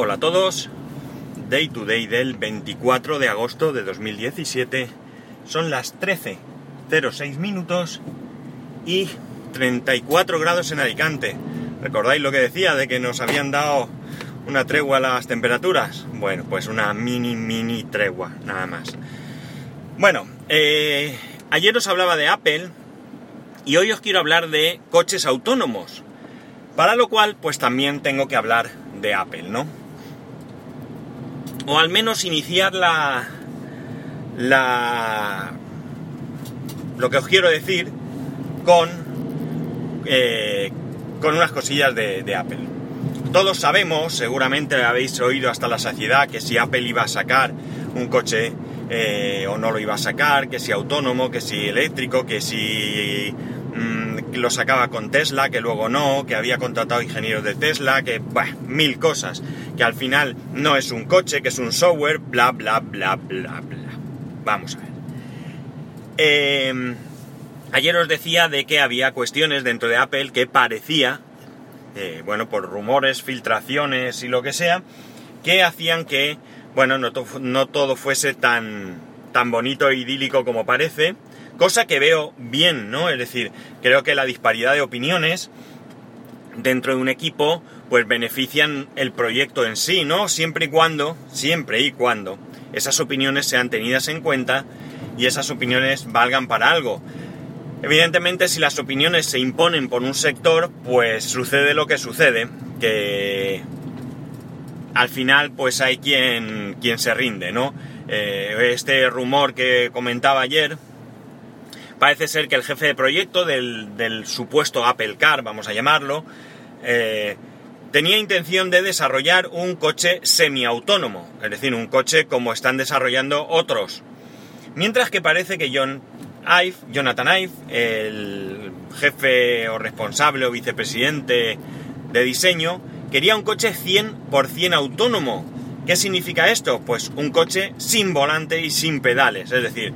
Hola a todos. Day to day del 24 de agosto de 2017. Son las 13.06 minutos y 34 grados en Alicante. ¿Recordáis lo que decía de que nos habían dado una tregua a las temperaturas? Bueno, pues una mini, mini tregua, nada más. Bueno, eh, ayer os hablaba de Apple y hoy os quiero hablar de coches autónomos. Para lo cual, pues también tengo que hablar de Apple, ¿no? O al menos iniciar la. la. lo que os quiero decir con. Eh, con unas cosillas de, Apple. Todos sabemos, seguramente habéis oído hasta la saciedad, que si Apple iba a sacar un coche eh, o no lo iba a sacar, que si autónomo, que si eléctrico, que si Mm, lo sacaba con Tesla, que luego no, que había contratado ingenieros de Tesla, que, bah, mil cosas, que al final no es un coche, que es un software, bla, bla, bla, bla, bla. Vamos a ver. Em, ayer os decía de que había cuestiones dentro de Apple que parecía, eh, bueno, por rumores, filtraciones y lo que sea, que hacían que, bueno, no, no todo fuese tan, tan bonito e idílico como parece, Cosa que veo bien, ¿no? Es decir, creo que la disparidad de opiniones dentro de un equipo pues benefician el proyecto en sí, ¿no? Siempre y cuando, siempre y cuando esas opiniones sean tenidas en cuenta y esas opiniones valgan para algo. Evidentemente, si las opiniones se imponen por un sector, pues sucede lo que sucede, que al final pues hay quien, quien se rinde, ¿no? Eh, este rumor que comentaba ayer, Parece ser que el jefe de proyecto del, supuesto Apple Car, vamos a llamarlo, eh, tenía intención de desarrollar un coche semiautónomo, es decir, un coche como están desarrollando otros. Mientras que parece que Ive, Jonathan Ive, el jefe o responsable o vicepresidente de diseño, quería un coche 100% autónomo. ¿Qué significa esto? Pues un coche sin volante y sin pedales, es decir,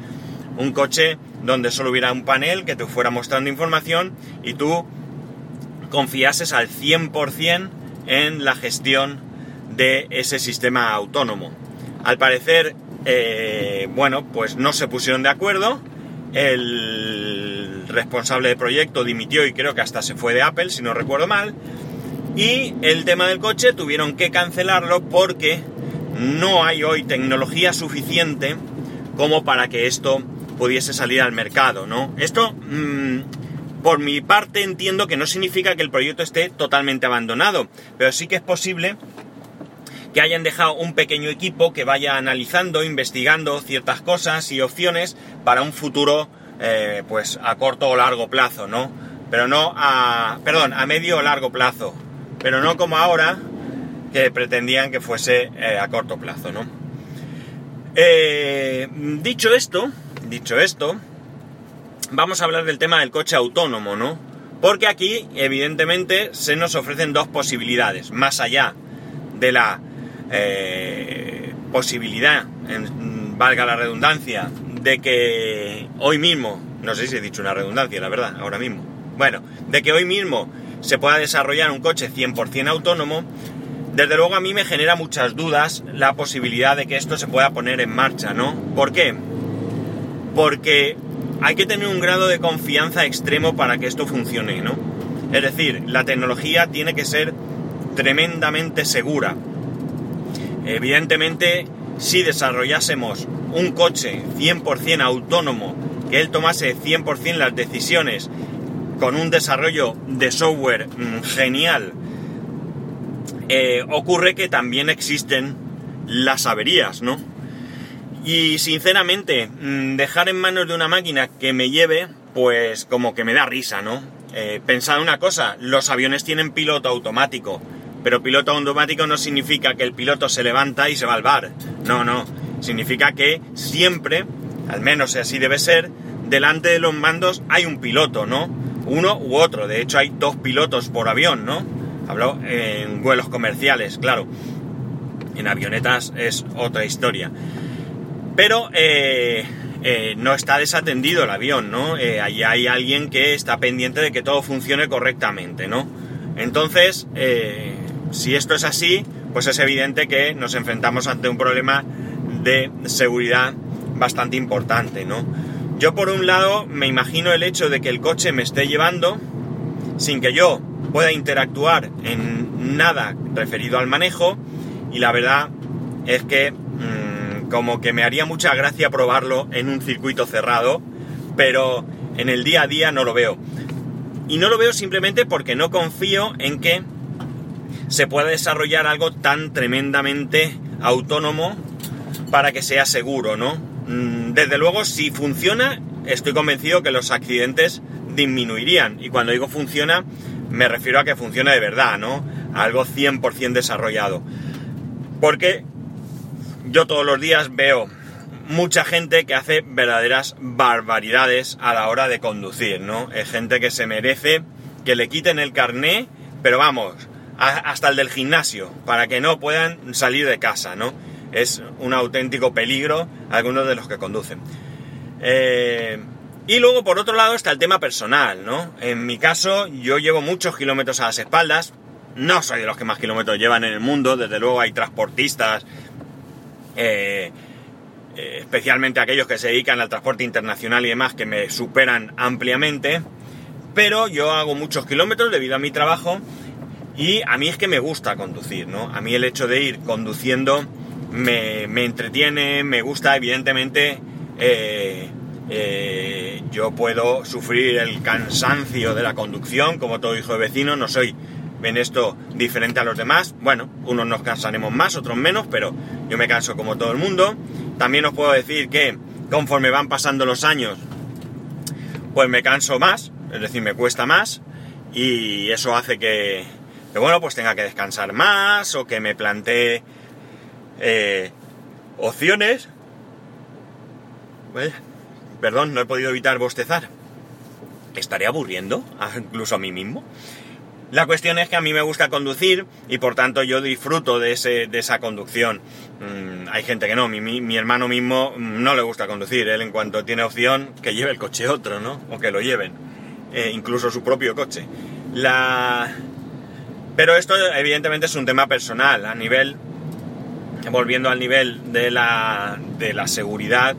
un coche donde solo hubiera un panel que te fuera mostrando información y tú confiases al 100% en la gestión de ese sistema autónomo. Al parecer, eh, bueno, pues no se pusieron de acuerdo. El responsable de proyecto dimitió y creo que hasta se fue de Apple, si no recuerdo mal. Y el tema del coche tuvieron que cancelarlo porque no hay hoy tecnología suficiente como para que esto pudiese salir al mercado, ¿no? Esto, mm, por mi parte, entiendo que no significa que el proyecto esté totalmente abandonado, pero sí que es posible que hayan dejado un pequeño equipo que vaya analizando, investigando ciertas cosas y opciones para un futuro, eh, pues a corto o largo plazo, ¿no? Pero no a, perdón, a medio o largo plazo, pero no como ahora que pretendían que fuese eh, a corto plazo, ¿no? Eh, dicho esto, dicho esto, vamos a hablar del tema del coche autónomo, ¿no? Porque aquí, evidentemente, se nos ofrecen dos posibilidades, más allá de la eh, posibilidad, valga la redundancia, de que hoy mismo, no sé si he dicho una redundancia, la verdad, ahora mismo, bueno, de que hoy mismo se pueda desarrollar un coche 100% autónomo, desde luego a mí me genera muchas dudas la posibilidad de que esto se pueda poner en marcha, ¿no? ¿Por qué? Porque hay que tener un grado de confianza extremo para que esto funcione, ¿no? Es decir, la tecnología tiene que ser tremendamente segura. Evidentemente, si desarrollásemos un coche 100% autónomo, que él tomase 100% las decisiones con un desarrollo de software mm, genial, eh, ocurre que también existen las averías, ¿no? Y sinceramente, mm, dejar en manos de una máquina que me lleve, pues como que me da risa, ¿no? Eh, pensad una cosa, los aviones tienen piloto automático, pero piloto automático no significa que el piloto se levanta y se va al bar. No, no. Significa que siempre, al menos así debe ser, delante de los mandos hay un piloto, ¿no? Uno u otro. De hecho, hay dos pilotos por avión, ¿no? Hablo en vuelos comerciales, claro. En avionetas es otra historia. Pero eh, eh, no está desatendido el avión, ¿no? Eh, allí hay alguien que está pendiente de que todo funcione correctamente, ¿no? Entonces, si esto es así, pues es evidente que nos enfrentamos ante un problema de seguridad bastante importante, ¿no? Yo por un lado me imagino el hecho de que el coche me esté llevando sin que yo pueda interactuar en nada referido al manejo y la verdad es que como que me haría mucha gracia probarlo en un circuito cerrado, pero en el día a día no lo veo. Y no lo veo simplemente porque no confío en que se pueda desarrollar algo tan tremendamente autónomo para que sea seguro, ¿no? Mm, desde luego, si funciona, estoy convencido que los accidentes disminuirían. Y cuando digo funciona, me refiero a que funcione de verdad, ¿no? algo 100% desarrollado. Porque yo todos los días veo mucha gente que hace verdaderas barbaridades a la hora de conducir, ¿no? Es gente que se merece que le quiten el carné, pero vamos, hasta el del gimnasio, para que no puedan salir de casa, ¿no? Es un auténtico peligro algunos de los que conducen. Eh, y luego, por otro lado, está el tema personal, ¿no? En mi caso, yo llevo muchos kilómetros a las espaldas, no soy de los que más kilómetros llevan en el mundo, desde luego hay transportistas, eh, eh, especialmente aquellos que se dedican al transporte internacional y demás, que me superan ampliamente, pero yo hago muchos kilómetros debido a mi trabajo y a mí es que me gusta conducir, ¿no? A mí el hecho de ir conduciendo me, me entretiene, me gusta, evidentemente, eh, yo puedo sufrir el cansancio de la conducción, como todo hijo de vecino, no soy en esto diferente a los demás. Bueno, unos nos cansaremos más, otros menos, pero yo me canso como todo el mundo. También os puedo decir que conforme van pasando los años, pues me canso más, es decir, me cuesta más, y eso hace que, bueno, pues tenga que descansar más o que me plantee eh, opciones. perdón, no he podido evitar bostezar. ¿Estaré aburriendo incluso a mí mismo? La cuestión es que a mí me gusta conducir y por tanto yo disfruto de, ese, de esa conducción. Mm, hay gente que no, mi, mi, hermano mismo no le gusta conducir, él en cuanto tiene opción que lleve el coche otro, ¿no? O que lo lleven, eh, incluso su propio coche. La... Pero esto evidentemente es un tema personal, a nivel, volviendo al nivel de la, de la seguridad,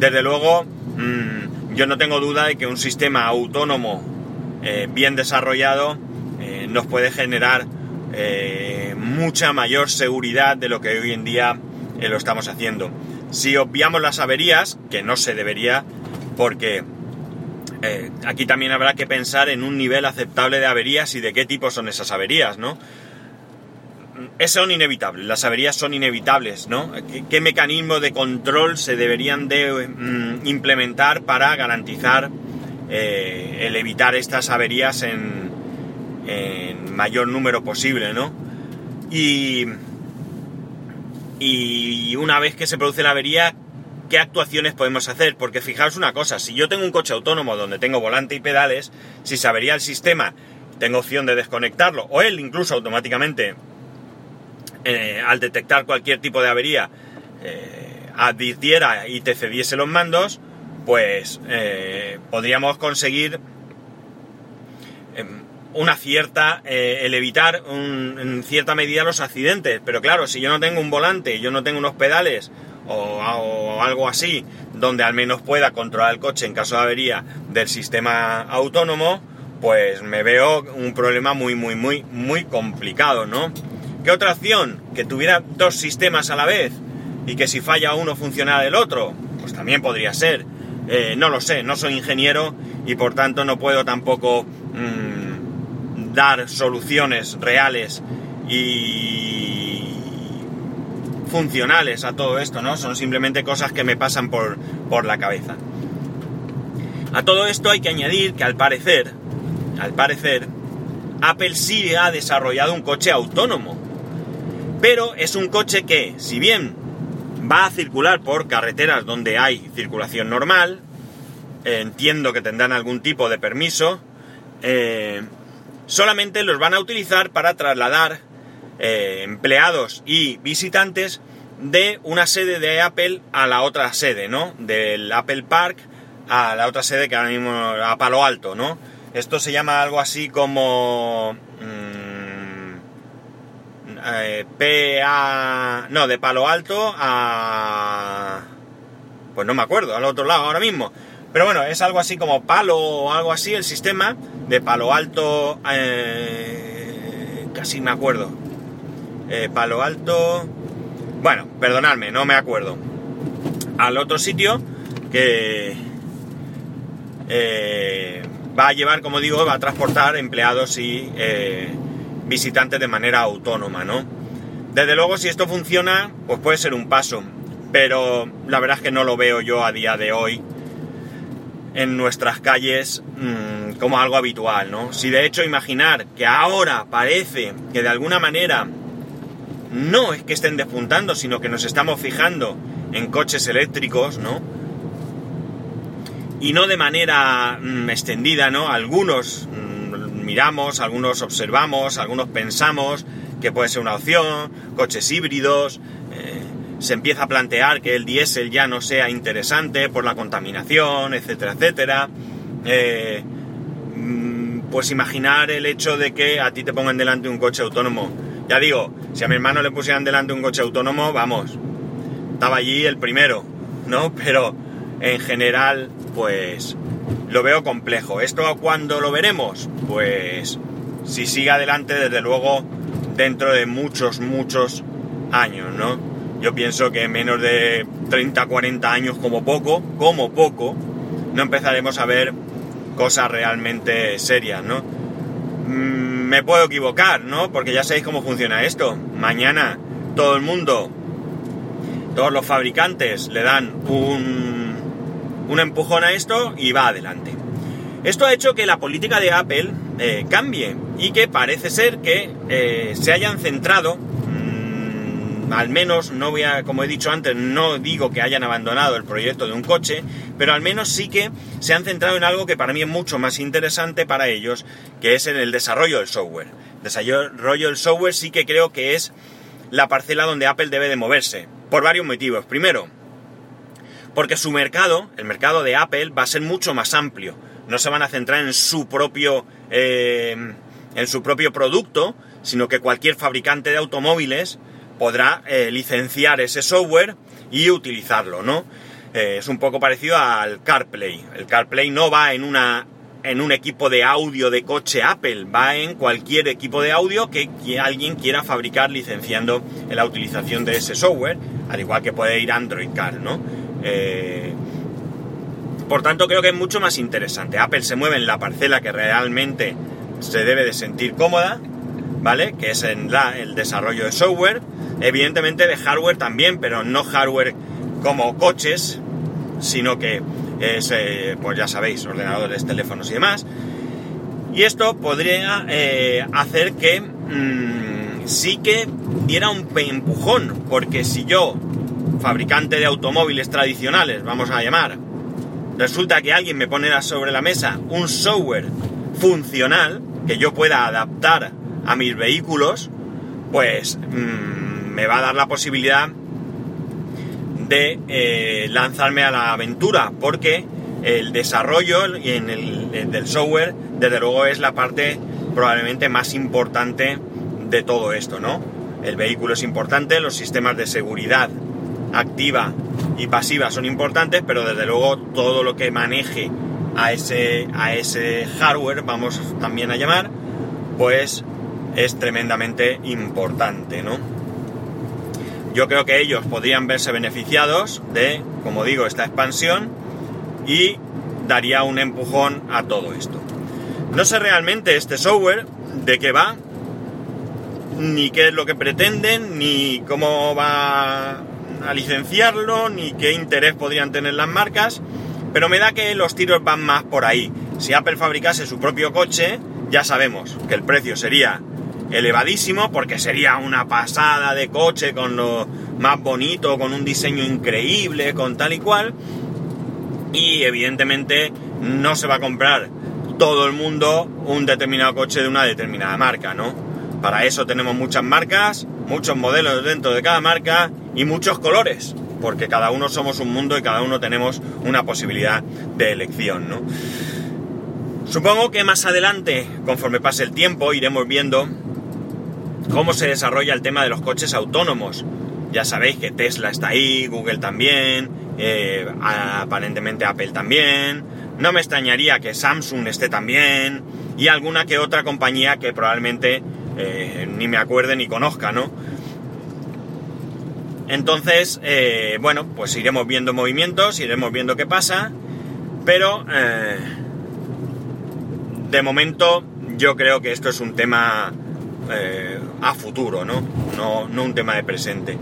desde luego mmm, yo no tengo duda de que un sistema autónomo eh, bien desarrollado nos puede generar eh, mucha mayor seguridad de lo que hoy en día eh, lo estamos haciendo. Si obviamos las averías, que no se debería, porque eh, aquí también habrá que pensar en un nivel aceptable de averías y de qué tipo son esas averías, ¿no? son inevitables, las averías son inevitables, ¿no? ¿Qué, qué mecanismo de control se deberían de mm, implementar para garantizar el evitar estas averías en, en mayor número posible, ¿no? Y, y una vez que se produce la avería, ¿qué actuaciones podemos hacer? Porque fijaos una cosa, si yo tengo un coche autónomo donde tengo volante y pedales, si se avería el sistema, tengo opción de desconectarlo, o él incluso automáticamente, eh, al detectar cualquier tipo de avería, eh, advirtiera y te cediese los mandos, pues eh, podríamos conseguir em, una cierta, eh, el evitar en cierta medida los accidentes. Pero claro, si yo no tengo un volante, yo no tengo unos pedales o, algo así, donde al menos pueda controlar el coche en caso de avería del sistema autónomo, pues me veo un problema muy, muy, muy, muy complicado, ¿no? ¿Qué otra opción? Que tuviera dos sistemas a la vez y que si falla uno funcionara el otro, pues también podría ser. Eh, no lo sé, no soy ingeniero y por tanto no puedo tampoco... Mmm, dar soluciones reales y funcionales a todo esto, ¿no? Son simplemente cosas que me pasan por, por la cabeza. A todo esto hay que añadir que al parecer, al parecer, Apple sí ha desarrollado un coche autónomo. Pero es un coche que, si bien va a circular por carreteras donde hay circulación normal, eh, entiendo que tendrán algún tipo de permiso, eh, solamente los van a utilizar para trasladar eh, empleados y visitantes de una sede de Apple a la otra sede, ¿no? Del Apple Park a la otra sede que ahora mismo a Palo Alto, ¿no? Esto se llama algo así como... Mmm, eh, P a... No, de Palo Alto a... Pues no me acuerdo, al otro lado ahora mismo. Pero bueno, es algo así como Palo o algo así el sistema. De Palo Alto... Eh, casi me acuerdo. Eh, Palo Alto... Bueno, perdonadme, no me acuerdo. Al otro sitio que... Eh, va a llevar, como digo, va a transportar empleados y visitantes de manera autónoma, ¿no? Desde luego, si esto funciona, pues puede ser un paso, pero la verdad es que no lo veo yo a día de hoy en nuestras calles mmm, como algo habitual, ¿no? Si de hecho imaginar que ahora parece que de alguna manera no es que estén despuntando, sino que nos estamos fijando en coches eléctricos, ¿no? y no de manera mmm, extendida, ¿no? Algunos mmm, miramos, algunos observamos, algunos pensamos que puede ser una opción, coches híbridos, se empieza a plantear que el diésel ya no sea interesante por la contaminación, etcétera, etcétera. Eh, pues imaginar el hecho de que a ti te pongan delante un coche autónomo. Ya digo, si a mi hermano le pusieran delante un coche autónomo, vamos, estaba allí el primero, ¿no? Pero en general, pues lo veo complejo. ¿Esto cuándo lo veremos? Pues si sigue adelante, desde luego, dentro de muchos, muchos años, ¿no? Yo pienso que en menos de 30, 40 años como poco, como poco, no empezaremos a ver cosas realmente serias, ¿no? Mm, me puedo equivocar, ¿no? Porque ya sabéis cómo funciona esto. Mañana todo el mundo, todos los fabricantes le dan un un empujón a esto y va adelante. Esto ha hecho que la política de Apple eh, cambie y que parece ser que eh, se hayan centrado, al menos, no voy a, como he dicho antes, no digo que hayan abandonado el proyecto de un coche, pero al menos sí que se han centrado en algo que para mí es mucho más interesante para ellos, que es en el desarrollo del software. Desarrollo del software sí que creo que es la parcela donde Apple debe de moverse, por varios motivos. Primero, porque su mercado, el mercado de Apple, va a ser mucho más amplio. No se van a centrar en su propio, eh, en su propio producto, sino que cualquier fabricante de automóviles podrá eh, licenciar ese software y utilizarlo, ¿no? Eh, es un poco parecido al CarPlay. El CarPlay no va en una en un equipo de audio de coche Apple, va en cualquier equipo de audio que alguien quiera fabricar licenciando la utilización de ese software, al igual que puede ir Android Car, ¿no? Eh, por tanto, creo que es mucho más interesante. Apple se mueve en la parcela que realmente se debe de sentir cómoda, ¿vale? Que es en la, el desarrollo de software, evidentemente de hardware también, pero no hardware como coches, sino que es, eh, pues ya sabéis, ordenadores, teléfonos y demás. Y esto podría eh, hacer que mmm, sí que diera un empujón, porque si yo fabricante de automóviles tradicionales, vamos a llamar, resulta que alguien me pone sobre la mesa un software funcional que yo pueda adaptar a mis vehículos, pues mmm, me va a dar la posibilidad de eh, lanzarme a la aventura, porque el desarrollo en el, del software, desde luego, es la parte probablemente más importante de todo esto, ¿no? El vehículo es importante, los sistemas de seguridad activa y pasiva son importantes, pero desde luego todo lo que maneje a ese, a ese hardware, vamos también a llamar, pues es tremendamente importante, ¿no? Yo creo que ellos podrían verse beneficiados de, como digo, esta expansión y daría un empujón a todo esto. No sé realmente este software de qué va, ni qué es lo que pretenden, ni cómo va a licenciarlo, ni qué interés podrían tener las marcas, pero me da que los tiros van más por ahí. Si Apple fabricase su propio coche, ya sabemos que el precio sería elevadísimo porque sería una pasada de coche con lo más bonito, con un diseño increíble, con tal y cual. Y evidentemente no se va a comprar todo el mundo un determinado coche de una determinada marca, ¿no? Para eso tenemos muchas marcas, muchos modelos dentro de cada marca y muchos colores, porque cada uno somos un mundo y cada uno tenemos una posibilidad de elección, ¿no? Supongo que más adelante, conforme pase el tiempo, iremos viendo cómo se desarrolla el tema de los coches autónomos. Ya sabéis que Tesla está ahí, Google también, eh, aparentemente Apple también. No me extrañaría que Samsung esté también y alguna que otra compañía que probablemente eh, ni me acuerde ni conozca, ¿no? Entonces, eh, bueno, pues iremos viendo movimientos, iremos viendo qué pasa, pero de momento yo creo que esto es un tema a futuro, ¿no? ¿no? No un tema de presente.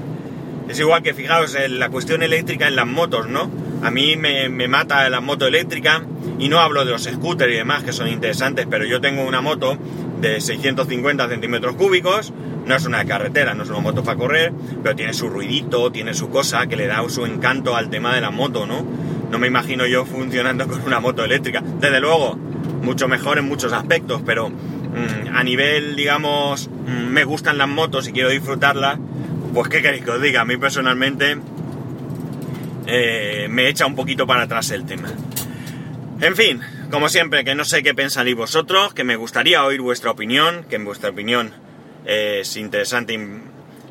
Es igual que fijaos en la cuestión eléctrica en las motos, ¿no? A mí me, mata la moto eléctrica y no hablo de los scooters y demás que son interesantes, pero yo tengo una moto de 650 centímetros cúbicos, no es una carretera, no es una moto para correr, pero tiene su ruidito, tiene su cosa que le da su encanto al tema de la moto, ¿no? No me imagino yo funcionando con una moto eléctrica. Desde luego, mucho mejor en muchos aspectos, pero a nivel, digamos, me gustan las motos y quiero disfrutarlas, pues qué queréis que os diga, a mí personalmente eh, me echa un poquito para atrás el tema. En fin, como siempre, que no sé qué pensaréis vosotros, que me gustaría oír vuestra opinión, que en vuestra opinión es interesante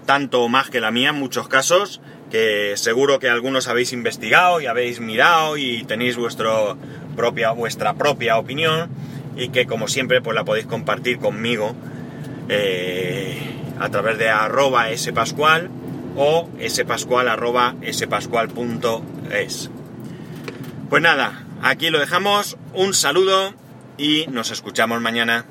tanto más que la mía en muchos casos, que seguro que algunos habéis investigado y habéis mirado y tenéis vuestro propia, vuestra propia opinión y que como siempre pues la podéis compartir conmigo. Eh, a través de arroba spascual o spascual arroba spascual.es. Pues nada, aquí lo dejamos, un saludo y nos escuchamos mañana.